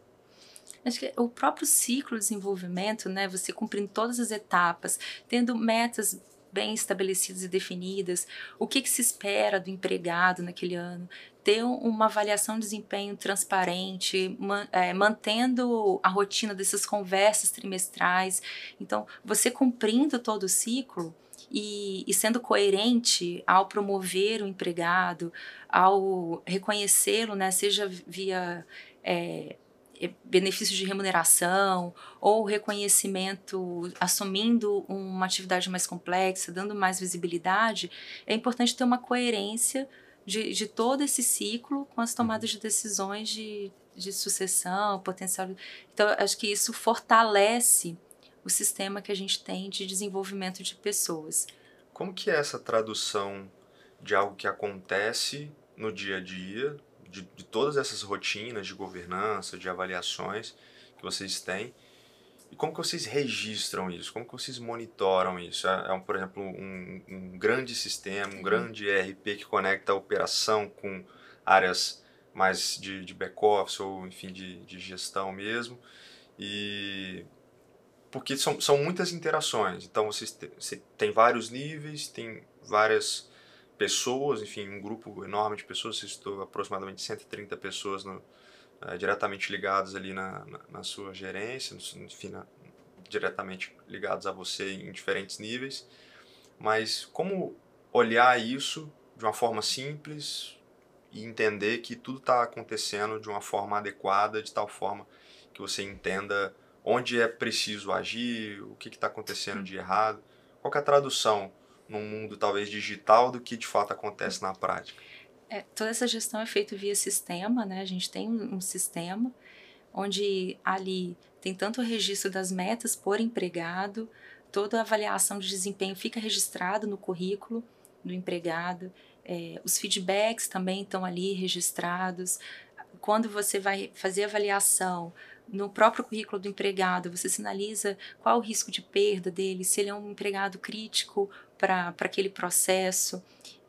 Acho que o próprio ciclo de desenvolvimento, né, você cumprindo todas as etapas, tendo metas bem estabelecidas e definidas, o que, que se espera do empregado naquele ano, ter uma avaliação de desempenho transparente, man, é, mantendo a rotina dessas conversas trimestrais. Então, você cumprindo todo o ciclo, e, e, sendo coerente ao promover o empregado, ao reconhecê-lo, né, seja via é, benefícios de remuneração ou reconhecimento assumindo uma atividade mais complexa, dando mais visibilidade, é importante ter uma coerência de, de todo esse ciclo com as tomadas de decisões de, de sucessão, potencial. Então, acho que isso fortalece o sistema que a gente tem de desenvolvimento de pessoas. Como que é essa tradução de algo que acontece no dia a dia, de, de todas essas rotinas de governança, de avaliações que vocês têm, e como que vocês registram isso? Como que vocês monitoram isso? É, é um, por exemplo, um, um, grande sistema, um grande ERP que conecta a operação com áreas mais de, de back-office ou, enfim, de, de gestão mesmo. E porque são, são muitas interações. Então você, você tem vários níveis, tem várias pessoas, enfim, um grupo enorme de pessoas, você estou aproximadamente 130 pessoas no, uh, diretamente ligadas ali na, na, na sua gerência, enfim, na, diretamente ligados a você em diferentes níveis. Mas como olhar isso de uma forma simples e entender que tudo está acontecendo de uma forma adequada, de tal forma que você entenda onde é preciso agir, o que está acontecendo de errado. Qual é a tradução num mundo talvez digital do que de fato acontece na prática? É, toda essa gestão é feita via sistema, né? A gente tem um sistema onde ali tem tanto o registro das metas por empregado, toda a avaliação de desempenho fica registrado no currículo do empregado, é, os feedbacks também estão ali registrados. Quando você vai fazer avaliação no próprio currículo do empregado, você sinaliza qual o risco de perda dele, se ele é um empregado crítico para aquele processo,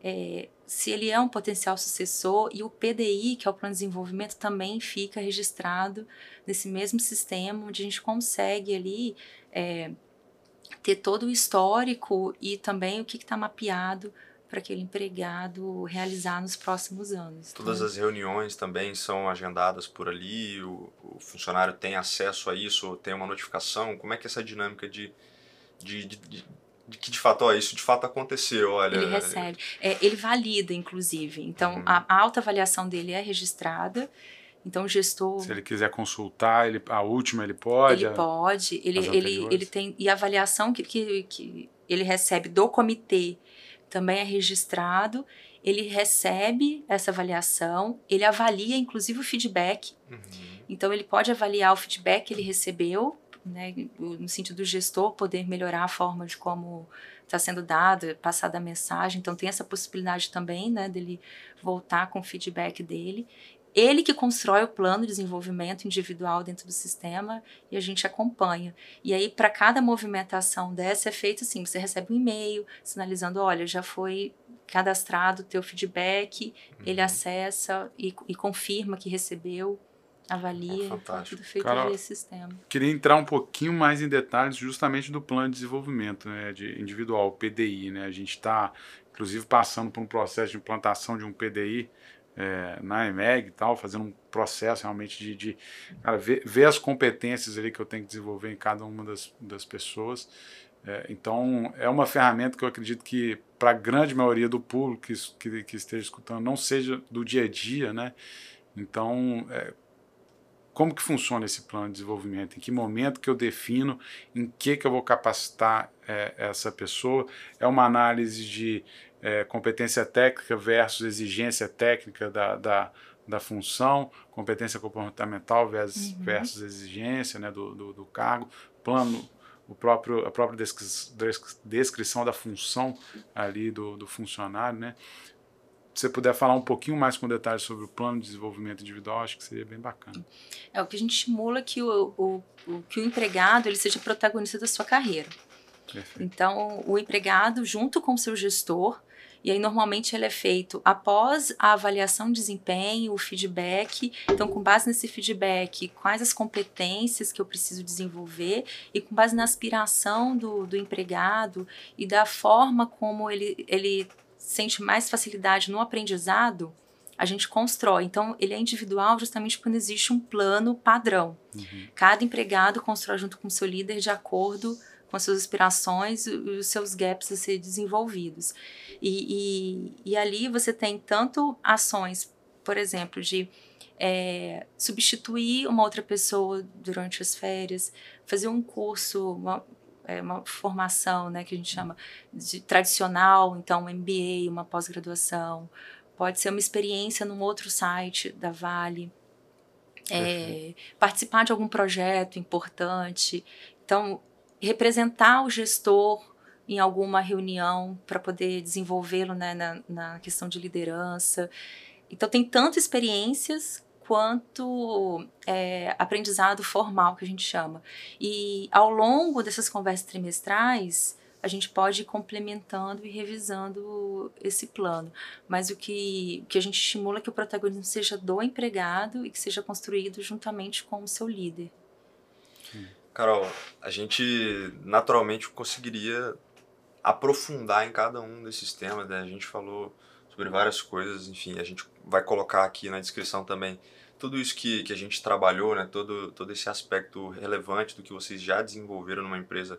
é, se ele é um potencial sucessor, e o PDI, que é o Plano de Desenvolvimento, também fica registrado nesse mesmo sistema, onde a gente consegue ali é, ter todo o histórico e também o que está mapeado para aquele empregado realizar nos próximos anos. Todas então, as reuniões também são agendadas por ali, o, o, funcionário tem acesso a isso, tem uma notificação. Como é que é essa dinâmica de, de, de, de de que de fato, ó, isso de fato aconteceu, olha. Ele recebe. É, ele valida, inclusive. Então, uhum. a, a autoavaliação dele é registrada. Então, o gestor. Se ele quiser consultar, ele, a última ele pode. Ele pode. Ele, ele, ele tem. E a avaliação que, que, que ele recebe do comitê também é registrado, ele recebe essa avaliação, ele avalia inclusive o feedback. Uhum. Então ele pode avaliar o feedback que ele recebeu, né, no sentido do gestor poder melhorar a forma de como está sendo dado, passada a mensagem. Então tem essa possibilidade também, né, dele voltar com o feedback dele ele que constrói o plano de desenvolvimento individual dentro do sistema e a gente acompanha. E aí, para cada movimentação dessa, é feito assim: você recebe um e-mail sinalizando, olha, já foi cadastrado o teu feedback, uhum. ele acessa e, e, confirma que recebeu, avalia, oh, tudo feito Carol, via sistema. Queria entrar um pouquinho mais em detalhes justamente do plano de desenvolvimento né, de individual, o PDI. Né? A gente está, inclusive, passando por um processo de implantação de um PDI é, na EMEG e tal, fazendo um processo realmente de, de cara, ver, ver, as competências ali que eu tenho que desenvolver em cada uma das, das pessoas. É, então, é uma ferramenta que eu acredito que, para a grande maioria do público que, que, que, esteja escutando, não seja do dia a dia, né? Então, é, como que funciona esse plano de desenvolvimento? Em que momento que eu defino em que, que eu vou capacitar é, essa pessoa? É uma análise de é, competência técnica versus exigência técnica da, da, da função, competência comportamental versus, uhum. versus exigência né, do, do, do, cargo, plano, o próprio, a própria descrição da função ali do, do funcionário, né? Se você puder falar um pouquinho mais com detalhes sobre o plano de desenvolvimento individual, acho que seria bem bacana. É o que a gente estimula que o, o, o que o empregado ele seja protagonista da sua carreira. Perfeito. Então, o empregado, junto com o seu gestor, e aí, normalmente, ele é feito após a avaliação de desempenho, o feedback. Então, com base nesse feedback, quais as competências que eu preciso desenvolver e com base na aspiração do, do empregado e da forma como ele, ele sente mais facilidade no aprendizado, a gente constrói. Então, ele é individual justamente quando existe um plano padrão. Uhum. Cada empregado constrói junto com o seu líder de acordo com as suas aspirações e os seus gaps a ser desenvolvidos. E, e, e ali você tem tanto ações, por exemplo, de é, substituir uma outra pessoa durante as férias, fazer um curso, uma, é, uma formação, né, que a gente chama de tradicional, então um MBA, uma pós-graduação, pode ser uma experiência num outro site da Vale, é, participar de algum projeto importante. Então, representar o gestor em alguma reunião para poder desenvolvê-lo né, na, na questão de liderança. Então, tem tanto experiências quanto é, aprendizado formal, que a gente chama. E ao longo dessas conversas trimestrais, a gente pode ir complementando e revisando esse plano. Mas o que, que a gente estimula é que o protagonismo seja do empregado e que seja construído juntamente com o seu líder. Carol, a gente naturalmente conseguiria aprofundar em cada um desses temas, né? A gente falou sobre várias coisas, enfim, a gente vai colocar aqui na descrição também tudo isso que, que a gente trabalhou, né? Todo, todo esse aspecto relevante do que vocês já desenvolveram numa empresa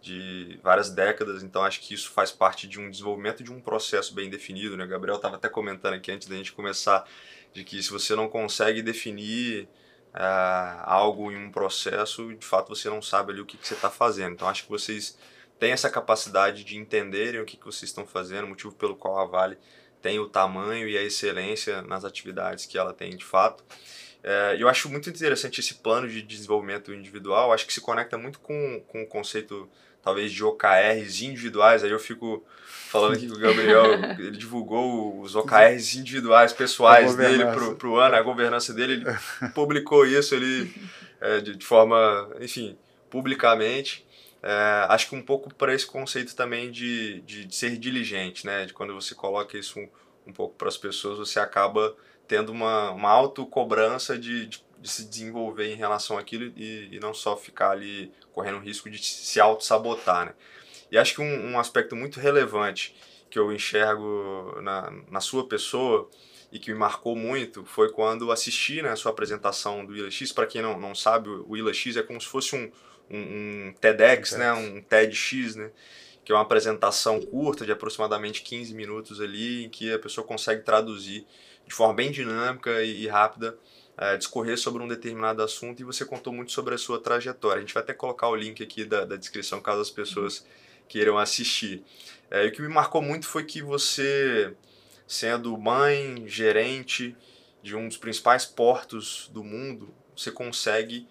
de várias décadas, então acho que isso faz parte de um desenvolvimento de um processo bem definido, né? O Gabriel estava até comentando aqui antes da gente começar de que se você não consegue definir uh, algo em um processo, de fato você não sabe ali o que, que você está fazendo. Então acho que vocês têm essa capacidade de entenderem o que, que vocês estão fazendo, motivo pelo qual a Vale tem o tamanho e a excelência nas atividades que ela tem de fato. É, eu acho muito interessante esse plano de desenvolvimento individual, acho que se conecta muito com, com o conceito, talvez, de OKRs individuais, aí eu fico falando aqui com o Gabriel, ele divulgou os OKRs individuais, pessoais dele para o ano, a governança dele, ele [laughs] publicou isso ele, é, de, de, forma, enfim, publicamente. É, acho que um pouco para esse conceito também de, de, de, ser diligente, né? De quando você coloca isso um, um pouco para as pessoas, você acaba tendo uma, uma autocobrança de, de, de, se desenvolver em relação àquilo e, e não só ficar ali correndo o risco de se auto-sabotar, né? E acho que um, um, aspecto muito relevante que eu enxergo na, na sua pessoa e que me marcou muito foi quando assisti né, a sua apresentação do ILX. Para quem não, não sabe, o ILX é como se fosse um, um, um TEDx, né, um TEDx, né, que é uma apresentação curta de aproximadamente 15 minutos ali, em que a pessoa consegue traduzir de forma bem dinâmica e, e rápida, é, discorrer sobre um determinado assunto e você contou muito sobre a sua trajetória. A gente vai até colocar o link aqui da, da descrição caso as pessoas queiram assistir. É, e o que me marcou muito foi que você, sendo mãe, gerente de um dos principais portos do mundo, você consegue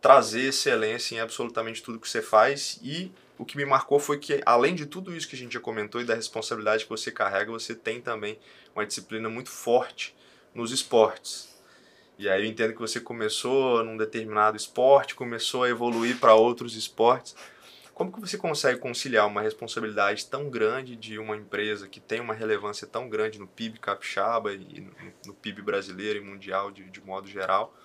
trazer excelência em absolutamente tudo que você faz e o que me marcou foi que, além de tudo isso que a gente já comentou e da responsabilidade que você carrega, você tem também uma disciplina muito forte nos esportes. E aí eu entendo que você começou num determinado esporte, começou a evoluir para outros esportes. Como que você consegue conciliar uma responsabilidade tão grande de uma empresa que tem uma relevância tão grande no PIB capixaba e no, PIB brasileiro e mundial de, de modo geral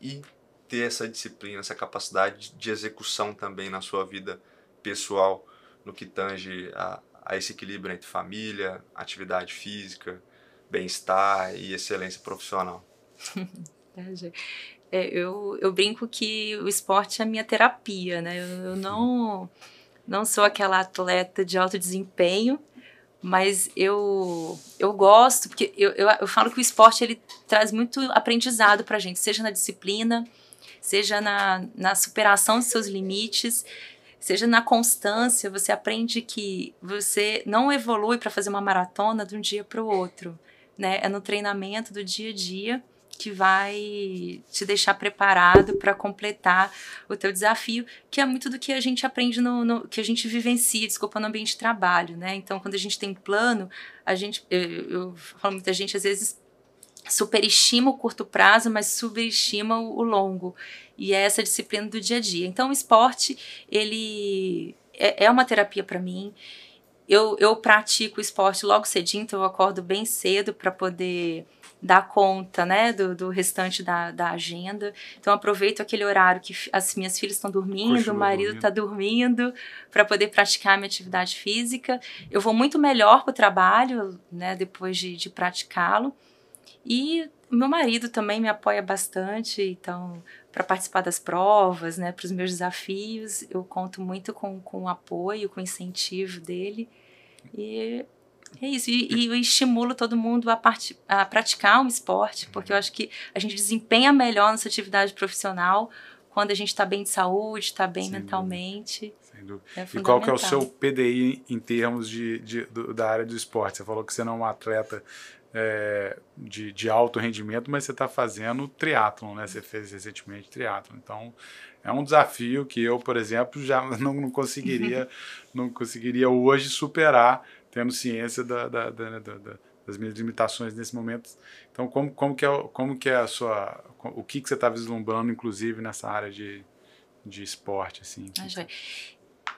e ter essa disciplina, essa capacidade de execução também na sua vida pessoal, no que tange a, a esse equilíbrio entre família, atividade física, bem-estar e excelência profissional. [laughs] é, eu, eu brinco que o esporte é a minha terapia, né? Eu, eu não, não sou aquela atleta de alto desempenho, mas eu, eu gosto, porque eu, eu, eu falo que o esporte ele traz muito aprendizado para a gente, seja na disciplina, seja na, na superação dos seus limites, seja na constância, você aprende que você não evolui para fazer uma maratona de um dia para o outro, né? É no treinamento do dia a dia que vai te deixar preparado para completar o teu desafio, que é muito do que a gente aprende no, no, que a gente vivencia, desculpa, no ambiente de trabalho, né? Então, quando a gente tem plano, a gente, eu, eu falo muita gente às vezes superestima o curto prazo, mas subestima o, longo. E é essa disciplina do dia a dia. Então, o esporte, ele é, é uma terapia para mim. Eu, eu pratico esporte logo cedinho, então eu acordo bem cedo para poder dar conta né, do, do restante da, da agenda. Então, aproveito aquele horário que as minhas filhas estão dormindo, o marido está dormindo, para poder praticar minha atividade física. Eu vou muito melhor para o trabalho né, depois de, de praticá-lo. E meu marido também me apoia bastante, então, para participar das provas, né, para os meus desafios, eu conto muito com, com o apoio, com o incentivo dele. E é isso. E, e eu estimulo todo mundo a, part, a praticar um esporte, porque eu acho que a gente desempenha melhor nossa atividade profissional quando a gente está bem de saúde, está bem Sem mentalmente. Dúvida. Sem dúvida. É e qual que é o seu PDI em termos de, de, do, da área do esporte? Você falou que você não é um atleta é, de, de alto rendimento, mas você está fazendo triatlon, né? Você fez recentemente triatlon. Então, é um desafio que eu, por exemplo, já [laughs] não, não conseguiria, [laughs] não conseguiria hoje superar, tendo ciência da, da, da, da, das minhas limitações nesse momento. Então, como, como, que, é, como que é a sua, o que, que você está vislumbrando, inclusive nessa área de, de esporte, assim? Ah,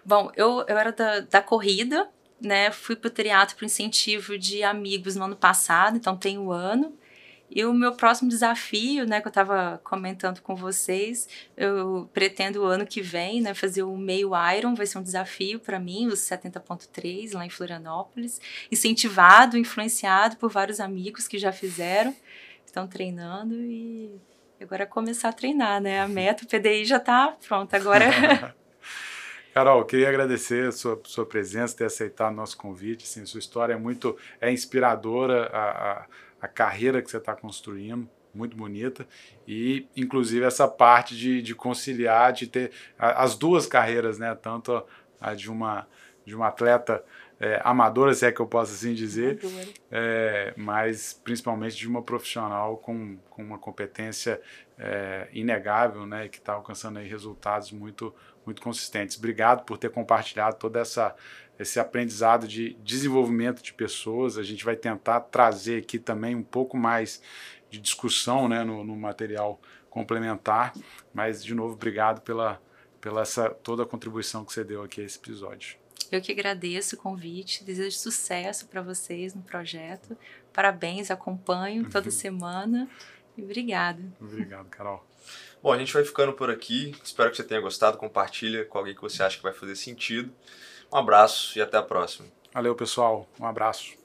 Bom, eu, eu era da, da corrida, né, fui para o teatro por incentivo de amigos no ano passado, então tem um ano. E o meu próximo desafio, né, que eu estava comentando com vocês, eu pretendo o ano que vem, né, fazer o meio Iron, vai ser um desafio para mim, os 70.3 lá em Florianópolis, incentivado, influenciado por vários amigos que já fizeram, estão treinando e agora é começar a treinar, né? A meta, o PDI já está pronto, agora [laughs] Carol, queria agradecer a sua, sua presença, ter aceitado nosso convite. Assim, sua história é muito é inspiradora, a, a, a carreira que você está construindo, muito bonita. E, inclusive, essa parte de, de conciliar, de ter as duas carreiras, né? Tanto a de uma, de uma atleta é, amadora, se é que eu posso assim dizer, é, mas principalmente de uma profissional com, com uma competência é, inegável, né, que está alcançando aí resultados muito, muito consistentes. Obrigado por ter compartilhado toda essa esse aprendizado de desenvolvimento de pessoas. A gente vai tentar trazer aqui também um pouco mais de discussão, né, no, no material complementar. Mas de novo, obrigado pela pela essa toda a contribuição que você deu aqui a esse episódio. Eu que agradeço o convite, desejo sucesso para vocês no projeto. Parabéns, acompanho toda uhum. semana. E obrigada. Obrigado, Carol. Bom, a gente vai ficando por aqui. Espero que você tenha gostado. Compartilha com alguém que você acha que vai fazer sentido. Um abraço e até a próxima. Valeu, pessoal. Um abraço.